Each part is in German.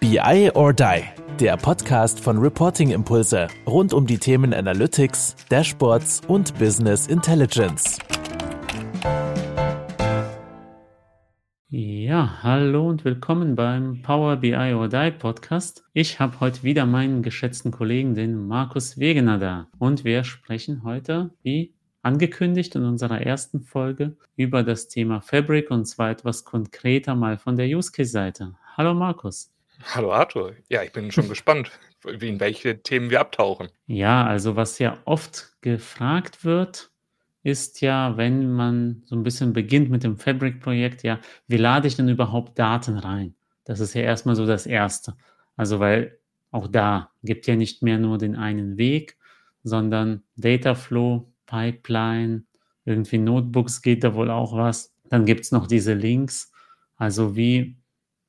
BI or Die, der Podcast von Reporting Impulse rund um die Themen Analytics, Dashboards und Business Intelligence. Ja, hallo und willkommen beim Power BI or Die Podcast. Ich habe heute wieder meinen geschätzten Kollegen, den Markus Wegener, da. Und wir sprechen heute, wie angekündigt in unserer ersten Folge, über das Thema Fabric und zwar etwas konkreter mal von der Use Case Seite. Hallo Markus. Hallo Arthur. Ja, ich bin schon gespannt, in welche Themen wir abtauchen. Ja, also was ja oft gefragt wird, ist ja, wenn man so ein bisschen beginnt mit dem Fabric-Projekt, ja, wie lade ich denn überhaupt Daten rein? Das ist ja erstmal so das Erste. Also, weil auch da gibt ja nicht mehr nur den einen Weg, sondern Dataflow, Pipeline, irgendwie Notebooks geht da wohl auch was. Dann gibt es noch diese Links. Also wie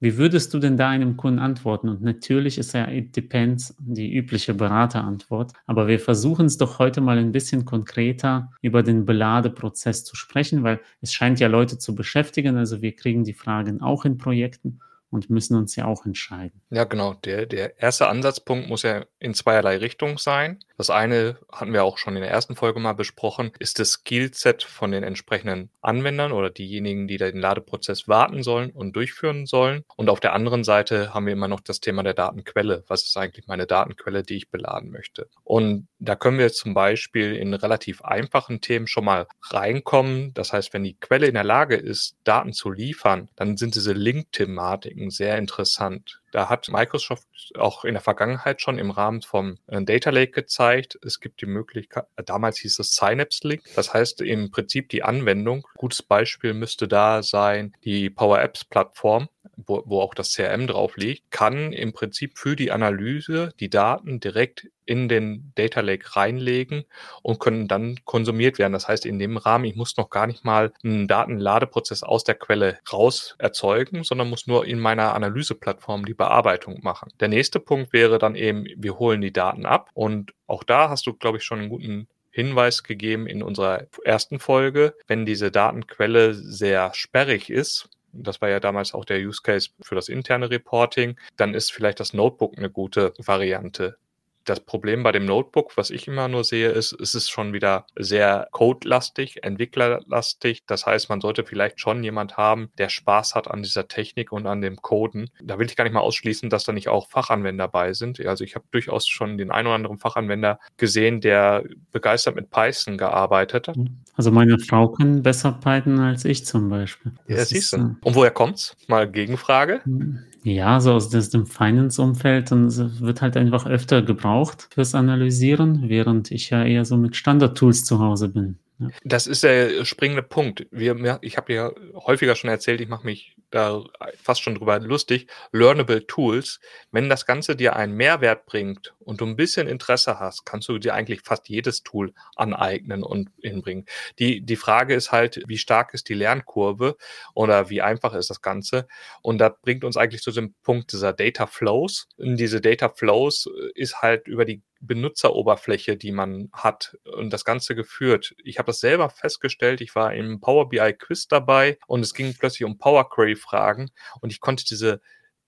wie würdest du denn da einem Kunden antworten? Und natürlich ist ja It Depends die übliche Beraterantwort. Aber wir versuchen es doch heute mal ein bisschen konkreter über den Beladeprozess zu sprechen, weil es scheint ja Leute zu beschäftigen. Also wir kriegen die Fragen auch in Projekten und müssen uns ja auch entscheiden. Ja, genau. Der, der erste Ansatzpunkt muss ja in zweierlei Richtung sein. Das eine hatten wir auch schon in der ersten Folge mal besprochen, ist das Skillset von den entsprechenden Anwendern oder diejenigen, die den Ladeprozess warten sollen und durchführen sollen. Und auf der anderen Seite haben wir immer noch das Thema der Datenquelle. Was ist eigentlich meine Datenquelle, die ich beladen möchte? Und da können wir zum Beispiel in relativ einfachen Themen schon mal reinkommen. Das heißt, wenn die Quelle in der Lage ist, Daten zu liefern, dann sind diese Link-Thematiken sehr interessant. Da hat Microsoft auch in der Vergangenheit schon im Rahmen vom äh, Data Lake gezeigt, es gibt die Möglichkeit, äh, damals hieß es Synapse Link, das heißt im Prinzip die Anwendung. Gutes Beispiel müsste da sein die Power Apps Plattform wo, wo auch das CRM drauf liegt, kann im Prinzip für die Analyse die Daten direkt in den Data Lake reinlegen und können dann konsumiert werden. Das heißt, in dem Rahmen, ich muss noch gar nicht mal einen Datenladeprozess aus der Quelle raus erzeugen, sondern muss nur in meiner Analyseplattform die Bearbeitung machen. Der nächste Punkt wäre dann eben, wir holen die Daten ab und auch da hast du, glaube ich, schon einen guten Hinweis gegeben in unserer ersten Folge, wenn diese Datenquelle sehr sperrig ist, das war ja damals auch der Use Case für das interne Reporting, dann ist vielleicht das Notebook eine gute Variante das Problem bei dem Notebook, was ich immer nur sehe, ist, es ist schon wieder sehr codelastig, entwicklerlastig. Das heißt, man sollte vielleicht schon jemand haben, der Spaß hat an dieser Technik und an dem Coden. Da will ich gar nicht mal ausschließen, dass da nicht auch Fachanwender bei sind. Also ich habe durchaus schon den einen oder anderen Fachanwender gesehen, der begeistert mit Python gearbeitet hat. Also meine Frau kann besser Python als ich zum Beispiel. Das ja, siehst du. Äh, und woher kommt's? Mal Gegenfrage. Hm. Ja, so aus dem Finance-Umfeld es wird halt einfach öfter gebraucht fürs Analysieren, während ich ja eher so mit Standard-Tools zu Hause bin. Das ist der springende Punkt. Wir, ich habe ja häufiger schon erzählt, ich mache mich da fast schon drüber lustig. Learnable Tools. Wenn das Ganze dir einen Mehrwert bringt und du ein bisschen Interesse hast, kannst du dir eigentlich fast jedes Tool aneignen und hinbringen. Die, die Frage ist halt, wie stark ist die Lernkurve oder wie einfach ist das Ganze? Und das bringt uns eigentlich zu dem Punkt dieser Data Flows. Und diese Data Flows ist halt über die Benutzeroberfläche, die man hat und das Ganze geführt. Ich habe das selber festgestellt. Ich war im Power BI Quiz dabei und es ging plötzlich um Power Query Fragen und ich konnte diese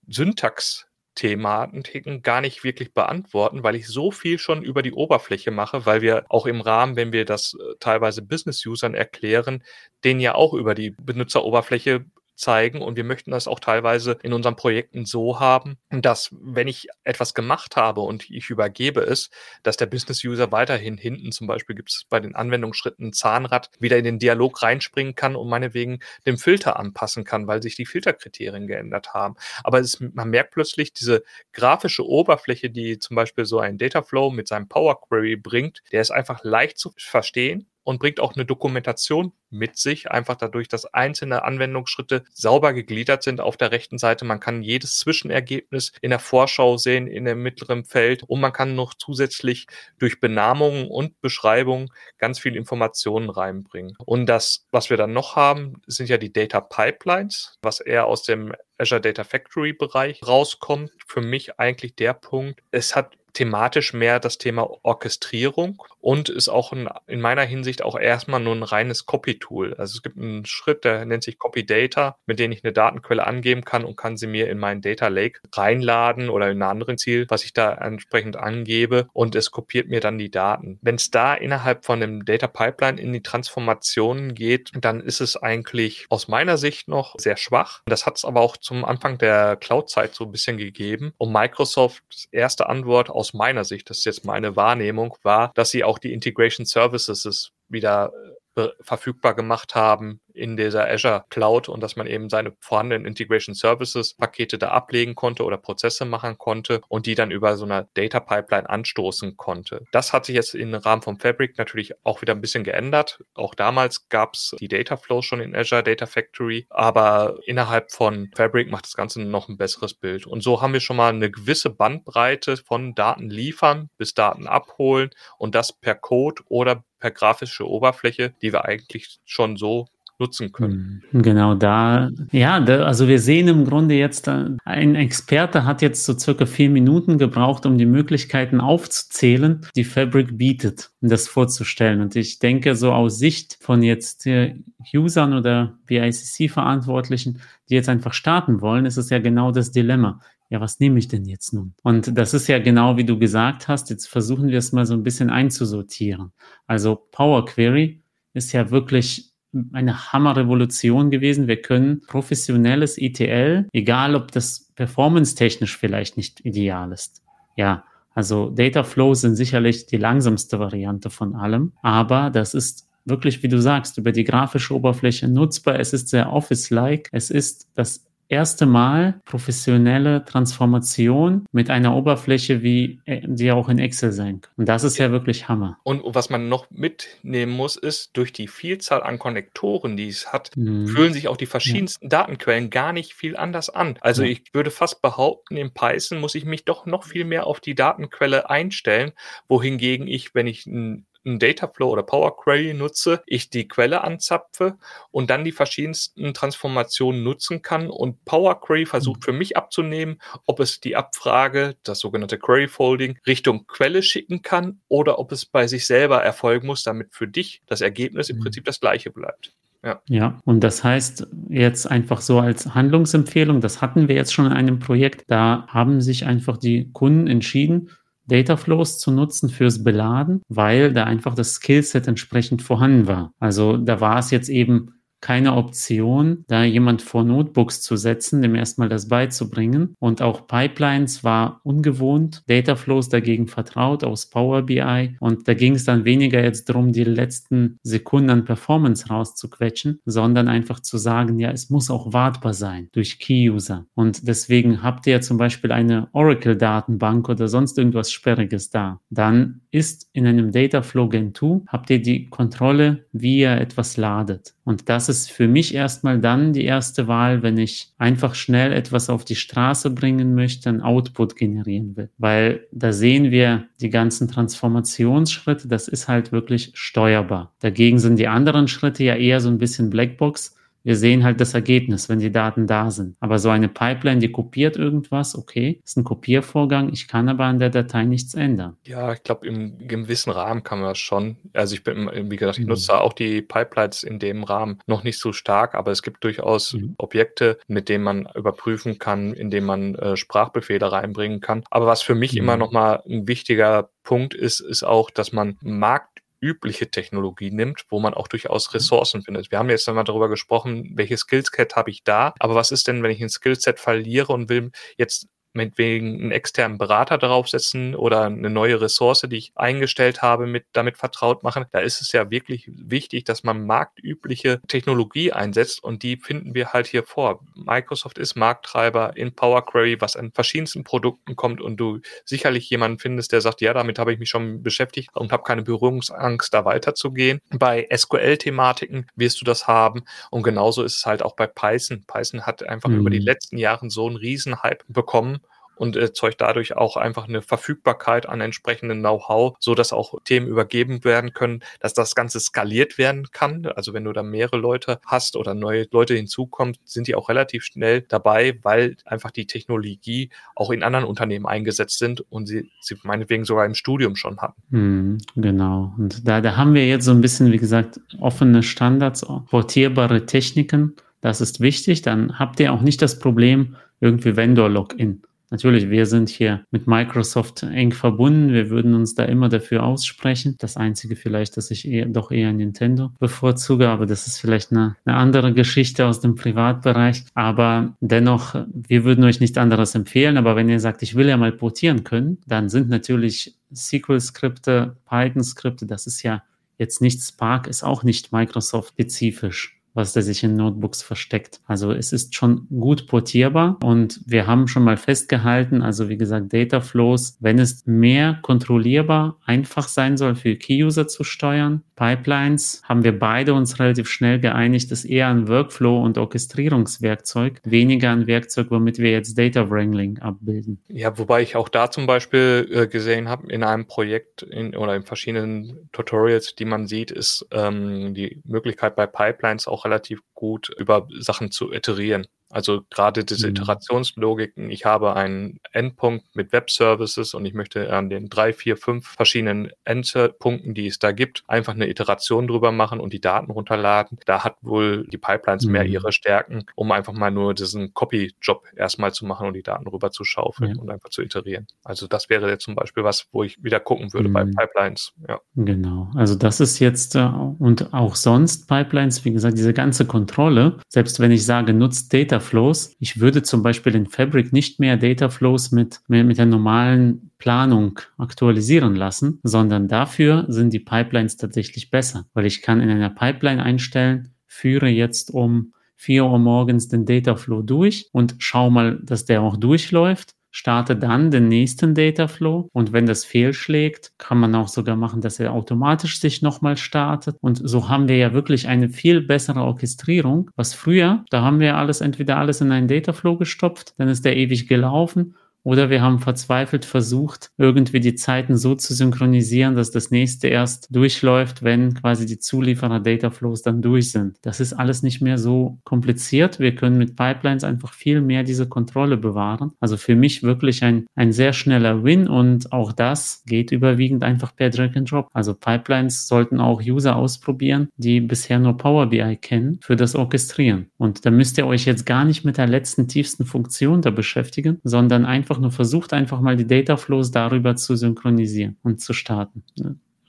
Syntax Thematiken gar nicht wirklich beantworten, weil ich so viel schon über die Oberfläche mache, weil wir auch im Rahmen, wenn wir das äh, teilweise Business-Usern erklären, den ja auch über die Benutzeroberfläche zeigen und wir möchten das auch teilweise in unseren Projekten so haben, dass wenn ich etwas gemacht habe und ich übergebe es, dass der Business-User weiterhin hinten zum Beispiel gibt es bei den Anwendungsschritten Zahnrad wieder in den Dialog reinspringen kann und meinetwegen den Filter anpassen kann, weil sich die Filterkriterien geändert haben. Aber es, man merkt plötzlich diese grafische Oberfläche, die zum Beispiel so ein Dataflow mit seinem Power Query bringt, der ist einfach leicht zu verstehen und bringt auch eine Dokumentation mit sich, einfach dadurch, dass einzelne Anwendungsschritte sauber gegliedert sind auf der rechten Seite. Man kann jedes Zwischenergebnis in der Vorschau sehen, in dem mittleren Feld und man kann noch zusätzlich durch Benamungen und Beschreibungen ganz viel Informationen reinbringen. Und das, was wir dann noch haben, sind ja die Data Pipelines, was eher aus dem Azure Data Factory Bereich rauskommt. Für mich eigentlich der Punkt, es hat thematisch mehr das Thema Orchestrierung und ist auch ein, in meiner Hinsicht auch erstmal nur ein reines Copy-Tool. Also es gibt einen Schritt, der nennt sich Copy Data, mit dem ich eine Datenquelle angeben kann und kann sie mir in meinen Data Lake reinladen oder in ein anderes Ziel, was ich da entsprechend angebe und es kopiert mir dann die Daten. Wenn es da innerhalb von dem Data Pipeline in die Transformationen geht, dann ist es eigentlich aus meiner Sicht noch sehr schwach. Das hat es aber auch zum Anfang der Cloud-Zeit so ein bisschen gegeben. Und Microsofts erste Antwort aus meiner Sicht, das ist jetzt meine Wahrnehmung, war, dass sie auch die Integration Services wieder äh, verfügbar gemacht haben in dieser Azure Cloud und dass man eben seine vorhandenen Integration Services Pakete da ablegen konnte oder Prozesse machen konnte und die dann über so eine Data Pipeline anstoßen konnte. Das hat sich jetzt im Rahmen vom Fabric natürlich auch wieder ein bisschen geändert. Auch damals gab es die Data Flow schon in Azure Data Factory, aber innerhalb von Fabric macht das Ganze noch ein besseres Bild. Und so haben wir schon mal eine gewisse Bandbreite von Daten liefern bis Daten abholen und das per Code oder per grafische Oberfläche, die wir eigentlich schon so nutzen können. Hm, genau da, ja, da, also wir sehen im Grunde jetzt, äh, ein Experte hat jetzt so circa vier Minuten gebraucht, um die Möglichkeiten aufzuzählen, die Fabric bietet, um das vorzustellen. Und ich denke, so aus Sicht von jetzt äh, Usern oder BICC-Verantwortlichen, die jetzt einfach starten wollen, ist es ja genau das Dilemma ja, was nehme ich denn jetzt nun? Und das ist ja genau wie du gesagt hast, jetzt versuchen wir es mal so ein bisschen einzusortieren. Also Power Query ist ja wirklich eine Hammerrevolution gewesen. Wir können professionelles ETL, egal ob das performance-technisch vielleicht nicht ideal ist. Ja, also Data Flows sind sicherlich die langsamste Variante von allem, aber das ist wirklich, wie du sagst, über die grafische Oberfläche nutzbar. Es ist sehr Office-like. Es ist das erste Mal professionelle Transformation mit einer Oberfläche, wie äh, die auch in Excel sein kann. Und das ist ja wirklich Hammer. Und was man noch mitnehmen muss, ist, durch die Vielzahl an Konnektoren, die es hat, mhm. fühlen sich auch die verschiedensten ja. Datenquellen gar nicht viel anders an. Also ja. ich würde fast behaupten, in Python muss ich mich doch noch viel mehr auf die Datenquelle einstellen, wohingegen ich, wenn ich ein einen Dataflow oder Power Query nutze, ich die Quelle anzapfe und dann die verschiedensten Transformationen nutzen kann und Power Query versucht mhm. für mich abzunehmen, ob es die Abfrage, das sogenannte Query Folding, Richtung Quelle schicken kann oder ob es bei sich selber erfolgen muss, damit für dich das Ergebnis im mhm. Prinzip das gleiche bleibt. Ja. ja, und das heißt jetzt einfach so als Handlungsempfehlung, das hatten wir jetzt schon in einem Projekt, da haben sich einfach die Kunden entschieden, Dataflows zu nutzen fürs Beladen, weil da einfach das Skillset entsprechend vorhanden war. Also da war es jetzt eben keine Option, da jemand vor Notebooks zu setzen, dem erstmal das beizubringen. Und auch Pipelines war ungewohnt, Dataflows dagegen vertraut aus Power BI. Und da ging es dann weniger jetzt darum, die letzten Sekunden an Performance rauszuquetschen, sondern einfach zu sagen, ja, es muss auch wartbar sein durch Key-User. Und deswegen habt ihr zum Beispiel eine Oracle-Datenbank oder sonst irgendwas Sperriges da. Dann ist in einem Dataflow Gen 2, habt ihr die Kontrolle, wie ihr etwas ladet. Und das ist für mich erstmal dann die erste Wahl, wenn ich einfach schnell etwas auf die Straße bringen möchte, ein Output generieren will. Weil da sehen wir die ganzen Transformationsschritte, das ist halt wirklich steuerbar. Dagegen sind die anderen Schritte ja eher so ein bisschen Blackbox wir sehen halt das Ergebnis, wenn die Daten da sind. Aber so eine Pipeline, die kopiert irgendwas, okay, ist ein Kopiervorgang. Ich kann aber an der Datei nichts ändern. Ja, ich glaube, im gewissen Rahmen kann man das schon. Also ich bin, wie gesagt, ich mhm. nutze auch die Pipelines in dem Rahmen noch nicht so stark, aber es gibt durchaus mhm. Objekte, mit denen man überprüfen kann, indem man äh, Sprachbefehle reinbringen kann. Aber was für mich mhm. immer nochmal ein wichtiger Punkt ist, ist auch, dass man Markt übliche Technologie nimmt, wo man auch durchaus mhm. Ressourcen findet. Wir haben jetzt einmal darüber gesprochen, welche Skillset habe ich da, aber was ist denn, wenn ich ein Skillset verliere und will jetzt meinetwegen einen externen Berater draufsetzen oder eine neue Ressource, die ich eingestellt habe, mit damit vertraut machen. Da ist es ja wirklich wichtig, dass man marktübliche Technologie einsetzt und die finden wir halt hier vor. Microsoft ist Markttreiber in Power Query, was an verschiedensten Produkten kommt und du sicherlich jemanden findest, der sagt, ja, damit habe ich mich schon beschäftigt und habe keine Berührungsangst, da weiterzugehen. Bei SQL-Thematiken wirst du das haben und genauso ist es halt auch bei Python. Python hat einfach mhm. über die letzten Jahre so einen riesen Hype bekommen und erzeugt dadurch auch einfach eine Verfügbarkeit an entsprechenden Know-how, so dass auch Themen übergeben werden können, dass das Ganze skaliert werden kann. Also wenn du da mehrere Leute hast oder neue Leute hinzukommen, sind die auch relativ schnell dabei, weil einfach die Technologie auch in anderen Unternehmen eingesetzt sind und sie, sie meinetwegen sogar im Studium schon hatten. Hm, genau. Und da, da haben wir jetzt so ein bisschen, wie gesagt, offene Standards, portierbare Techniken. Das ist wichtig. Dann habt ihr auch nicht das Problem, irgendwie Vendor-Login. Natürlich, wir sind hier mit Microsoft eng verbunden. Wir würden uns da immer dafür aussprechen. Das Einzige vielleicht, dass ich eher, doch eher Nintendo bevorzuge, aber das ist vielleicht eine, eine andere Geschichte aus dem Privatbereich. Aber dennoch, wir würden euch nichts anderes empfehlen. Aber wenn ihr sagt, ich will ja mal portieren können, dann sind natürlich SQL-Skripte, Python-Skripte, das ist ja jetzt nicht Spark, ist auch nicht Microsoft-spezifisch was da sich in Notebooks versteckt. Also es ist schon gut portierbar und wir haben schon mal festgehalten, also wie gesagt, Data Flows, wenn es mehr kontrollierbar, einfach sein soll für Key-User zu steuern, Pipelines, haben wir beide uns relativ schnell geeinigt, ist eher ein Workflow- und Orchestrierungswerkzeug, weniger ein Werkzeug, womit wir jetzt Data Wrangling abbilden. Ja, wobei ich auch da zum Beispiel äh, gesehen habe, in einem Projekt in, oder in verschiedenen Tutorials, die man sieht, ist ähm, die Möglichkeit bei Pipelines auch relativ gut über Sachen zu iterieren. Also gerade diese mhm. Iterationslogiken, ich habe einen Endpunkt mit Web-Services und ich möchte an den drei, vier, fünf verschiedenen Endpunkten, die es da gibt, einfach eine Iteration drüber machen und die Daten runterladen. Da hat wohl die Pipelines mhm. mehr ihre Stärken, um einfach mal nur diesen Copy-Job erstmal zu machen und die Daten rüber zu schaufeln ja. und einfach zu iterieren. Also das wäre jetzt zum Beispiel was, wo ich wieder gucken würde mhm. bei Pipelines. Ja. Genau. Also das ist jetzt äh, und auch sonst Pipelines, wie gesagt, diese ganze Kontrolle, selbst wenn ich sage, nutzt Data Flows. Ich würde zum Beispiel in Fabric nicht mehr Data Flows mit, mit der normalen Planung aktualisieren lassen, sondern dafür sind die Pipelines tatsächlich besser, weil ich kann in einer Pipeline einstellen, führe jetzt um 4 Uhr morgens den Data Flow durch und schau mal, dass der auch durchläuft starte dann den nächsten Dataflow und wenn das fehlschlägt, kann man auch sogar machen, dass er automatisch sich nochmal startet. Und so haben wir ja wirklich eine viel bessere Orchestrierung, was früher, da haben wir alles entweder alles in einen Dataflow gestopft, dann ist der ewig gelaufen oder wir haben verzweifelt versucht, irgendwie die Zeiten so zu synchronisieren, dass das nächste erst durchläuft, wenn quasi die Zulieferer Data Flows dann durch sind. Das ist alles nicht mehr so kompliziert. Wir können mit Pipelines einfach viel mehr diese Kontrolle bewahren. Also für mich wirklich ein, ein sehr schneller Win und auch das geht überwiegend einfach per Drag and Drop. Also Pipelines sollten auch User ausprobieren, die bisher nur Power BI kennen, für das Orchestrieren. Und da müsst ihr euch jetzt gar nicht mit der letzten, tiefsten Funktion da beschäftigen, sondern einfach einfach nur versucht, einfach mal die Data Flows darüber zu synchronisieren und zu starten.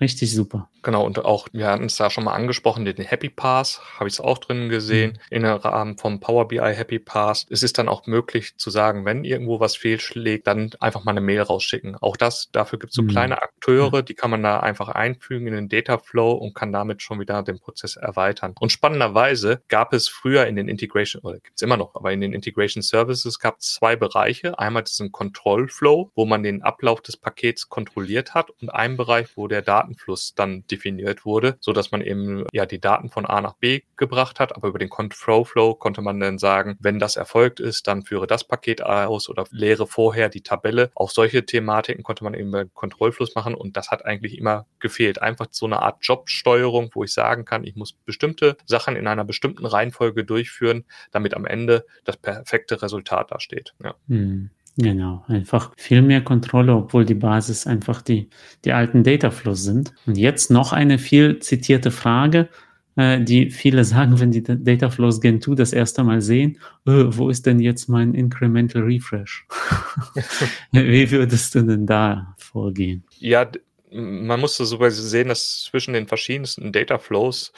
Richtig super. Genau, und auch, wir hatten es da schon mal angesprochen, den Happy Pass, habe ich es auch drin gesehen, mhm. in der Rahmen vom Power BI Happy Pass. Es ist dann auch möglich zu sagen, wenn irgendwo was fehlschlägt, dann einfach mal eine Mail rausschicken. Auch das, dafür gibt es so mhm. kleine Akteure, die kann man da einfach einfügen in den Data Flow und kann damit schon wieder den Prozess erweitern. Und spannenderweise gab es früher in den Integration, oder gibt es immer noch, aber in den Integration Services gab es zwei Bereiche. Einmal diesen Control Flow, wo man den Ablauf des Pakets kontrolliert hat und einen Bereich, wo der Datenfluss dann definiert wurde, so dass man eben ja die Daten von A nach B gebracht hat, aber über den Control Flow konnte man dann sagen, wenn das erfolgt ist, dann führe das Paket aus oder lehre vorher die Tabelle. Auch solche Thematiken konnte man eben beim Kontrollfluss machen und das hat eigentlich immer gefehlt. Einfach so eine Art Jobsteuerung, wo ich sagen kann, ich muss bestimmte Sachen in einer bestimmten Reihenfolge durchführen, damit am Ende das perfekte Resultat dasteht. Ja. Hm. Genau, einfach viel mehr Kontrolle, obwohl die Basis einfach die, die alten Dataflows sind. Und jetzt noch eine viel zitierte Frage, äh, die viele sagen, wenn die Dataflows Gen 2 das erste Mal sehen, äh, wo ist denn jetzt mein Incremental Refresh? Wie würdest du denn da vorgehen? Ja, man muss so sehen, dass zwischen den verschiedensten Dataflows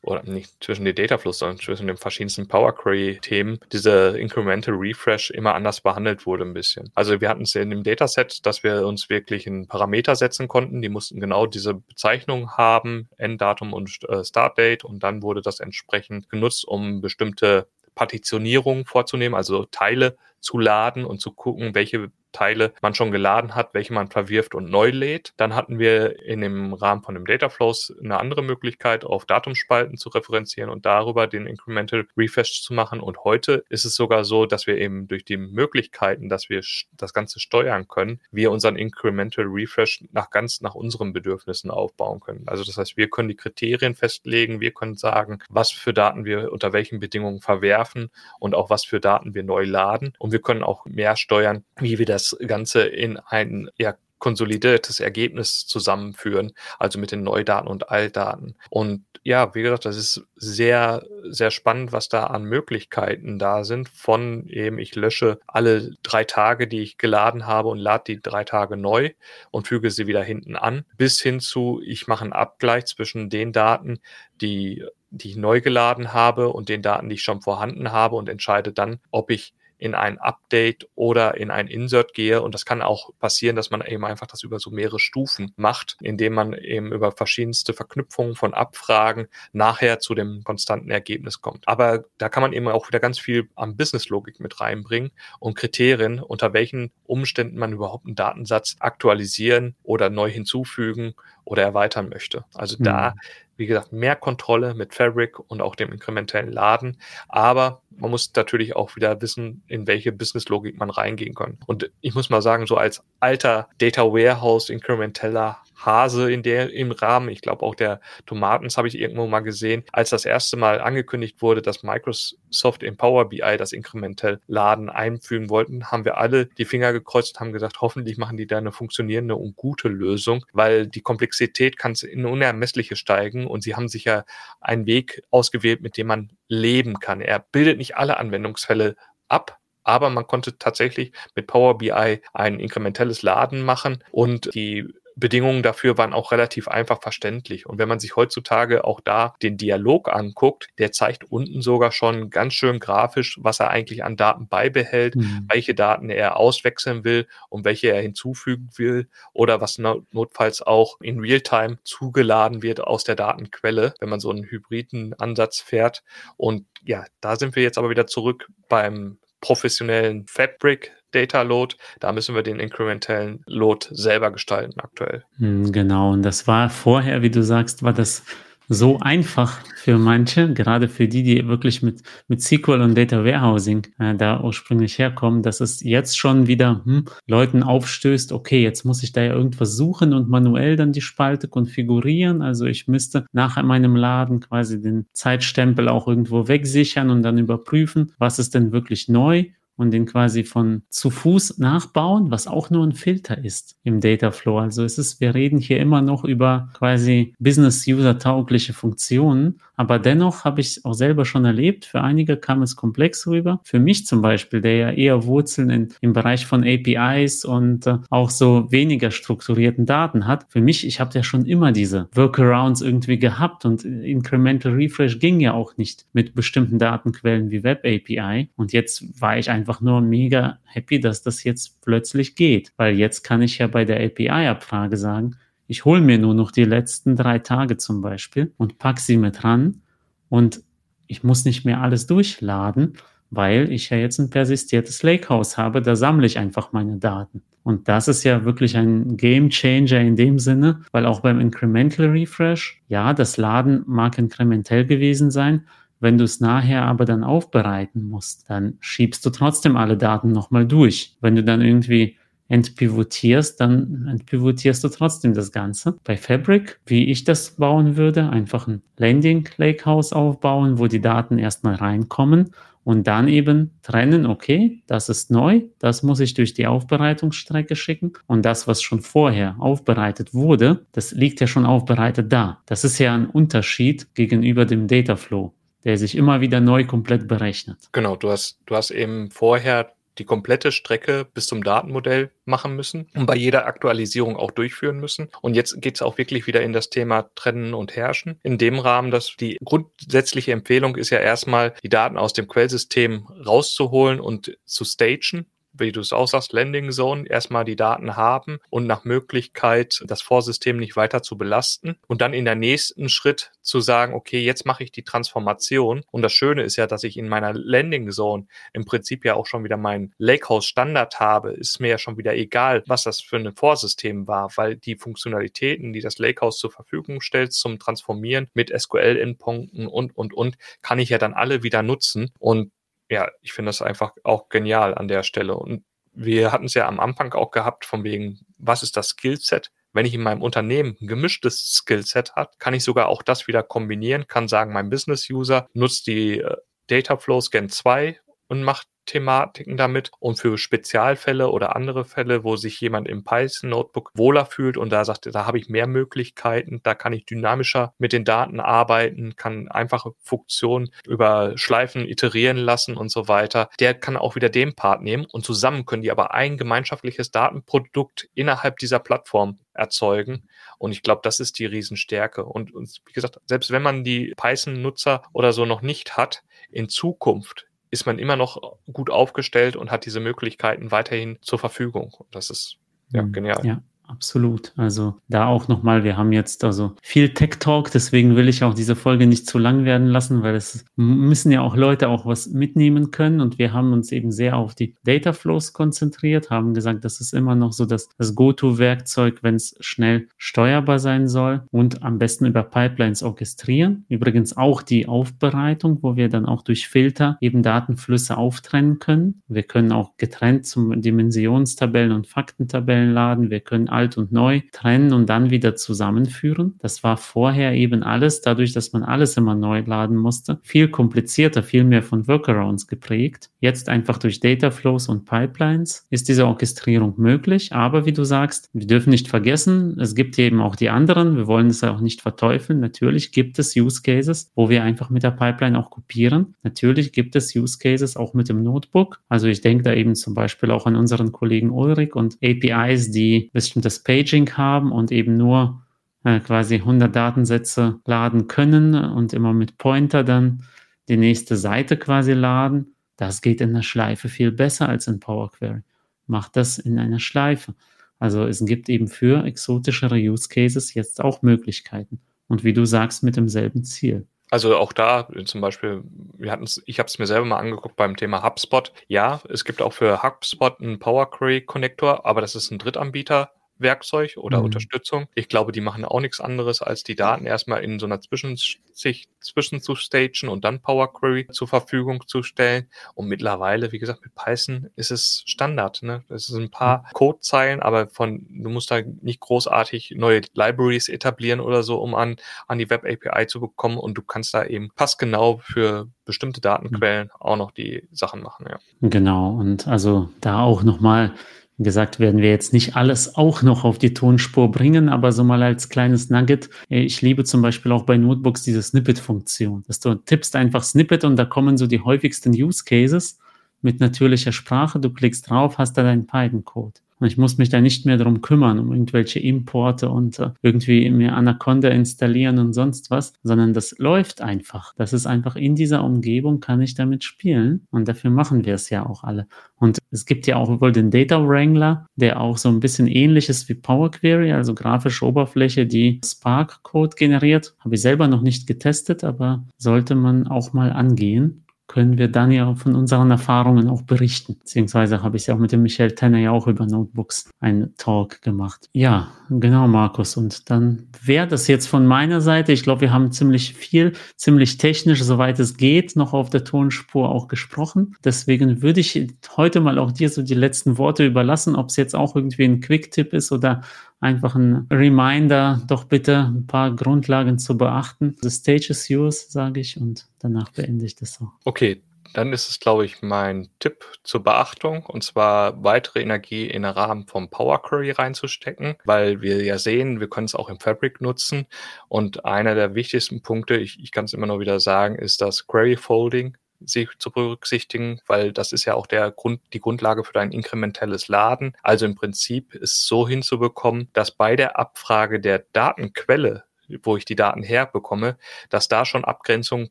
oder nicht zwischen den Dataflows, sondern zwischen den verschiedensten Power Query-Themen, diese Incremental Refresh immer anders behandelt wurde ein bisschen. Also wir hatten es in dem Dataset, dass wir uns wirklich einen Parameter setzen konnten. Die mussten genau diese Bezeichnung haben, Enddatum und äh, Startdate und dann wurde das entsprechend genutzt, um bestimmte Partitionierungen vorzunehmen, also Teile zu laden und zu gucken, welche Teile man schon geladen hat, welche man verwirft und neu lädt. Dann hatten wir in dem Rahmen von dem Data Flows eine andere Möglichkeit, auf Datumspalten zu referenzieren und darüber den Incremental Refresh zu machen. Und heute ist es sogar so, dass wir eben durch die Möglichkeiten, dass wir das Ganze steuern können, wir unseren Incremental Refresh nach ganz nach unseren Bedürfnissen aufbauen können. Also das heißt, wir können die Kriterien festlegen, wir können sagen, was für Daten wir unter welchen Bedingungen verwerfen und auch was für Daten wir neu laden. Und wir können auch mehr steuern, wie wir das Ganze in ein ja, konsolidiertes Ergebnis zusammenführen, also mit den Neudaten und Altdaten. Und ja, wie gesagt, das ist sehr, sehr spannend, was da an Möglichkeiten da sind. Von eben, ich lösche alle drei Tage, die ich geladen habe und lade die drei Tage neu und füge sie wieder hinten an, bis hin zu, ich mache einen Abgleich zwischen den Daten, die die ich neu geladen habe und den Daten, die ich schon vorhanden habe und entscheide dann, ob ich in ein Update oder in ein Insert gehe. Und das kann auch passieren, dass man eben einfach das über so mehrere Stufen macht, indem man eben über verschiedenste Verknüpfungen von Abfragen nachher zu dem konstanten Ergebnis kommt. Aber da kann man eben auch wieder ganz viel am Businesslogik mit reinbringen und Kriterien, unter welchen Umständen man überhaupt einen Datensatz aktualisieren oder neu hinzufügen oder erweitern möchte. Also mhm. da wie gesagt, mehr Kontrolle mit Fabric und auch dem inkrementellen Laden. Aber man muss natürlich auch wieder wissen, in welche Businesslogik man reingehen kann. Und ich muss mal sagen, so als alter Data Warehouse inkrementeller Hase in der, im Rahmen. Ich glaube auch der Tomatens habe ich irgendwo mal gesehen, als das erste Mal angekündigt wurde, dass Microsoft in Power BI das inkrementell Laden einfügen wollten, haben wir alle die Finger gekreuzt und haben gesagt, hoffentlich machen die da eine funktionierende und gute Lösung, weil die Komplexität kann in unermessliche steigen und sie haben sich ja einen Weg ausgewählt, mit dem man leben kann. Er bildet nicht alle Anwendungsfälle ab, aber man konnte tatsächlich mit Power BI ein inkrementelles Laden machen und die Bedingungen dafür waren auch relativ einfach verständlich. Und wenn man sich heutzutage auch da den Dialog anguckt, der zeigt unten sogar schon ganz schön grafisch, was er eigentlich an Daten beibehält, mhm. welche Daten er auswechseln will und welche er hinzufügen will oder was notfalls auch in Realtime zugeladen wird aus der Datenquelle, wenn man so einen hybriden Ansatz fährt. Und ja, da sind wir jetzt aber wieder zurück beim professionellen Fabric Data Load. Da müssen wir den inkrementellen Load selber gestalten aktuell. Hm, genau, und das war vorher, wie du sagst, war das so einfach für manche, gerade für die, die wirklich mit, mit SQL und Data Warehousing äh, da ursprünglich herkommen, dass es jetzt schon wieder hm, Leuten aufstößt, okay, jetzt muss ich da ja irgendwas suchen und manuell dann die Spalte konfigurieren. Also ich müsste nach meinem Laden quasi den Zeitstempel auch irgendwo wegsichern und dann überprüfen, was ist denn wirklich neu und den quasi von zu Fuß nachbauen, was auch nur ein Filter ist im Dataflow. Also es ist, wir reden hier immer noch über quasi Business-User-taugliche Funktionen, aber dennoch habe ich es auch selber schon erlebt. Für einige kam es komplex rüber. Für mich zum Beispiel, der ja eher Wurzeln in, im Bereich von APIs und äh, auch so weniger strukturierten Daten hat. Für mich, ich habe ja schon immer diese Workarounds irgendwie gehabt und Incremental Refresh ging ja auch nicht mit bestimmten Datenquellen wie Web API. Und jetzt war ich einfach nur mega happy, dass das jetzt plötzlich geht, weil jetzt kann ich ja bei der API-Abfrage sagen, ich hole mir nur noch die letzten drei Tage zum Beispiel und pack sie mit ran und ich muss nicht mehr alles durchladen, weil ich ja jetzt ein persistiertes Lakehouse habe, da sammle ich einfach meine Daten. Und das ist ja wirklich ein Game Changer in dem Sinne, weil auch beim Incremental Refresh, ja, das Laden mag inkrementell gewesen sein. Wenn du es nachher aber dann aufbereiten musst, dann schiebst du trotzdem alle Daten nochmal durch. Wenn du dann irgendwie entpivotierst, dann entpivotierst du trotzdem das Ganze. Bei Fabric, wie ich das bauen würde, einfach ein Landing Lakehouse aufbauen, wo die Daten erstmal reinkommen und dann eben trennen, okay, das ist neu, das muss ich durch die Aufbereitungsstrecke schicken und das, was schon vorher aufbereitet wurde, das liegt ja schon aufbereitet da. Das ist ja ein Unterschied gegenüber dem Dataflow der sich immer wieder neu komplett berechnet. Genau, du hast, du hast eben vorher die komplette Strecke bis zum Datenmodell machen müssen und bei jeder Aktualisierung auch durchführen müssen. Und jetzt geht es auch wirklich wieder in das Thema Trennen und Herrschen. In dem Rahmen, dass die grundsätzliche Empfehlung ist ja erstmal, die Daten aus dem Quellsystem rauszuholen und zu stagen wie du es auch sagst, Landing Zone, erstmal die Daten haben und nach Möglichkeit das Vorsystem nicht weiter zu belasten und dann in der nächsten Schritt zu sagen, okay, jetzt mache ich die Transformation. Und das Schöne ist ja, dass ich in meiner Landing Zone im Prinzip ja auch schon wieder mein Lakehouse Standard habe, ist mir ja schon wieder egal, was das für ein Vorsystem war, weil die Funktionalitäten, die das Lakehouse zur Verfügung stellt zum Transformieren mit SQL-Endpunkten und, und, und, kann ich ja dann alle wieder nutzen. Und ja, ich finde das einfach auch genial an der Stelle. Und wir hatten es ja am Anfang auch gehabt, von wegen, was ist das Skillset? Wenn ich in meinem Unternehmen ein gemischtes Skillset habe, kann ich sogar auch das wieder kombinieren, kann sagen, mein Business-User nutzt die äh, Dataflow Scan 2 und macht Thematiken damit und für Spezialfälle oder andere Fälle, wo sich jemand im Python Notebook wohler fühlt und da sagt, da habe ich mehr Möglichkeiten, da kann ich dynamischer mit den Daten arbeiten, kann einfache Funktionen über Schleifen iterieren lassen und so weiter. Der kann auch wieder den Part nehmen und zusammen können die aber ein gemeinschaftliches Datenprodukt innerhalb dieser Plattform erzeugen. Und ich glaube, das ist die Riesenstärke. Und, und wie gesagt, selbst wenn man die Python-Nutzer oder so noch nicht hat, in Zukunft ist man immer noch gut aufgestellt und hat diese Möglichkeiten weiterhin zur Verfügung. Das ist ja mhm. genial. Ja. Absolut. Also da auch nochmal, wir haben jetzt also viel Tech Talk, deswegen will ich auch diese Folge nicht zu lang werden lassen, weil es müssen ja auch Leute auch was mitnehmen können und wir haben uns eben sehr auf die Data Flows konzentriert, haben gesagt, das ist immer noch so das, das Go-To-Werkzeug, wenn es schnell steuerbar sein soll und am besten über Pipelines orchestrieren. Übrigens auch die Aufbereitung, wo wir dann auch durch Filter eben Datenflüsse auftrennen können. Wir können auch getrennt zum Dimensionstabellen und Faktentabellen laden. Wir können alt und neu trennen und dann wieder zusammenführen. Das war vorher eben alles, dadurch, dass man alles immer neu laden musste, viel komplizierter, viel mehr von Workarounds geprägt. Jetzt einfach durch Data Flows und Pipelines ist diese Orchestrierung möglich. Aber wie du sagst, wir dürfen nicht vergessen, es gibt eben auch die anderen. Wir wollen es auch nicht verteufeln. Natürlich gibt es Use Cases, wo wir einfach mit der Pipeline auch kopieren. Natürlich gibt es Use Cases auch mit dem Notebook. Also ich denke da eben zum Beispiel auch an unseren Kollegen Ulrich und APIs, die bestimmt das Paging haben und eben nur äh, quasi 100 Datensätze laden können und immer mit Pointer dann die nächste Seite quasi laden. Das geht in der Schleife viel besser als in Power Query. Macht das in einer Schleife. Also es gibt eben für exotischere Use Cases jetzt auch Möglichkeiten. Und wie du sagst, mit demselben Ziel. Also auch da zum Beispiel, wir ich habe es mir selber mal angeguckt beim Thema HubSpot. Ja, es gibt auch für HubSpot einen Power Query Connector, aber das ist ein Drittanbieter Werkzeug oder mhm. Unterstützung. Ich glaube, die machen auch nichts anderes, als die Daten erstmal in so einer Zwischenschicht zwischen zu stagen und dann Power Query zur Verfügung zu stellen. Und mittlerweile, wie gesagt, mit Python ist es Standard. Ne? Es sind ein paar mhm. Codezeilen, aber von, du musst da nicht großartig neue Libraries etablieren oder so, um an, an die Web API zu bekommen. Und du kannst da eben passgenau für bestimmte Datenquellen mhm. auch noch die Sachen machen. Ja. Genau. Und also da auch nochmal gesagt, werden wir jetzt nicht alles auch noch auf die Tonspur bringen, aber so mal als kleines Nugget. Ich liebe zum Beispiel auch bei Notebooks diese Snippet-Funktion, dass du tippst einfach Snippet und da kommen so die häufigsten Use Cases mit natürlicher Sprache. Du klickst drauf, hast da deinen Python-Code. Und ich muss mich da nicht mehr darum kümmern, um irgendwelche Importe und äh, irgendwie mir Anaconda installieren und sonst was, sondern das läuft einfach. Das ist einfach in dieser Umgebung kann ich damit spielen und dafür machen wir es ja auch alle. Und es gibt ja auch wohl den Data Wrangler, der auch so ein bisschen ähnlich ist wie Power Query, also grafische Oberfläche, die Spark Code generiert. Habe ich selber noch nicht getestet, aber sollte man auch mal angehen können wir dann ja von unseren Erfahrungen auch berichten. Beziehungsweise habe ich ja auch mit dem Michael Tenner ja auch über Notebooks einen Talk gemacht. Ja, genau, Markus. Und dann wäre das jetzt von meiner Seite. Ich glaube, wir haben ziemlich viel, ziemlich technisch, soweit es geht, noch auf der Tonspur auch gesprochen. Deswegen würde ich heute mal auch dir so die letzten Worte überlassen, ob es jetzt auch irgendwie ein Quick-Tipp ist oder einfach ein Reminder, doch bitte ein paar Grundlagen zu beachten. The stage is yours, sage ich, und danach beende ich das so. Okay, dann ist es, glaube ich, mein Tipp zur Beachtung, und zwar weitere Energie in den Rahmen vom Power Query reinzustecken, weil wir ja sehen, wir können es auch im Fabric nutzen. Und einer der wichtigsten Punkte, ich, ich kann es immer nur wieder sagen, ist das Query Folding sie zu berücksichtigen, weil das ist ja auch der Grund, die Grundlage für dein inkrementelles Laden. Also im Prinzip ist so hinzubekommen, dass bei der Abfrage der Datenquelle wo ich die Daten herbekomme, dass da schon Abgrenzungen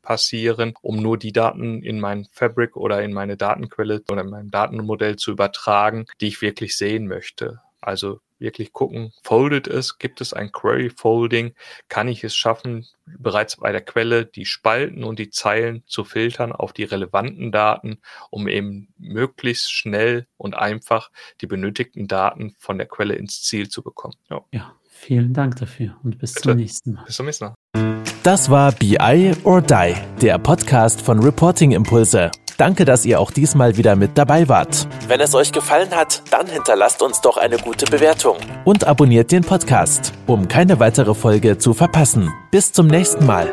passieren, um nur die Daten in mein Fabric oder in meine Datenquelle oder in mein Datenmodell zu übertragen, die ich wirklich sehen möchte. Also wirklich gucken, folded es, gibt es ein Query Folding, kann ich es schaffen, bereits bei der Quelle die Spalten und die Zeilen zu filtern auf die relevanten Daten, um eben möglichst schnell und einfach die benötigten Daten von der Quelle ins Ziel zu bekommen. Ja, ja vielen Dank dafür und bis Bitte. zum nächsten Mal. Bis zum nächsten Mal. Das war BI or Die, der Podcast von Reporting Impulse. Danke, dass ihr auch diesmal wieder mit dabei wart. Wenn es euch gefallen hat, dann hinterlasst uns doch eine gute Bewertung. Und abonniert den Podcast, um keine weitere Folge zu verpassen. Bis zum nächsten Mal.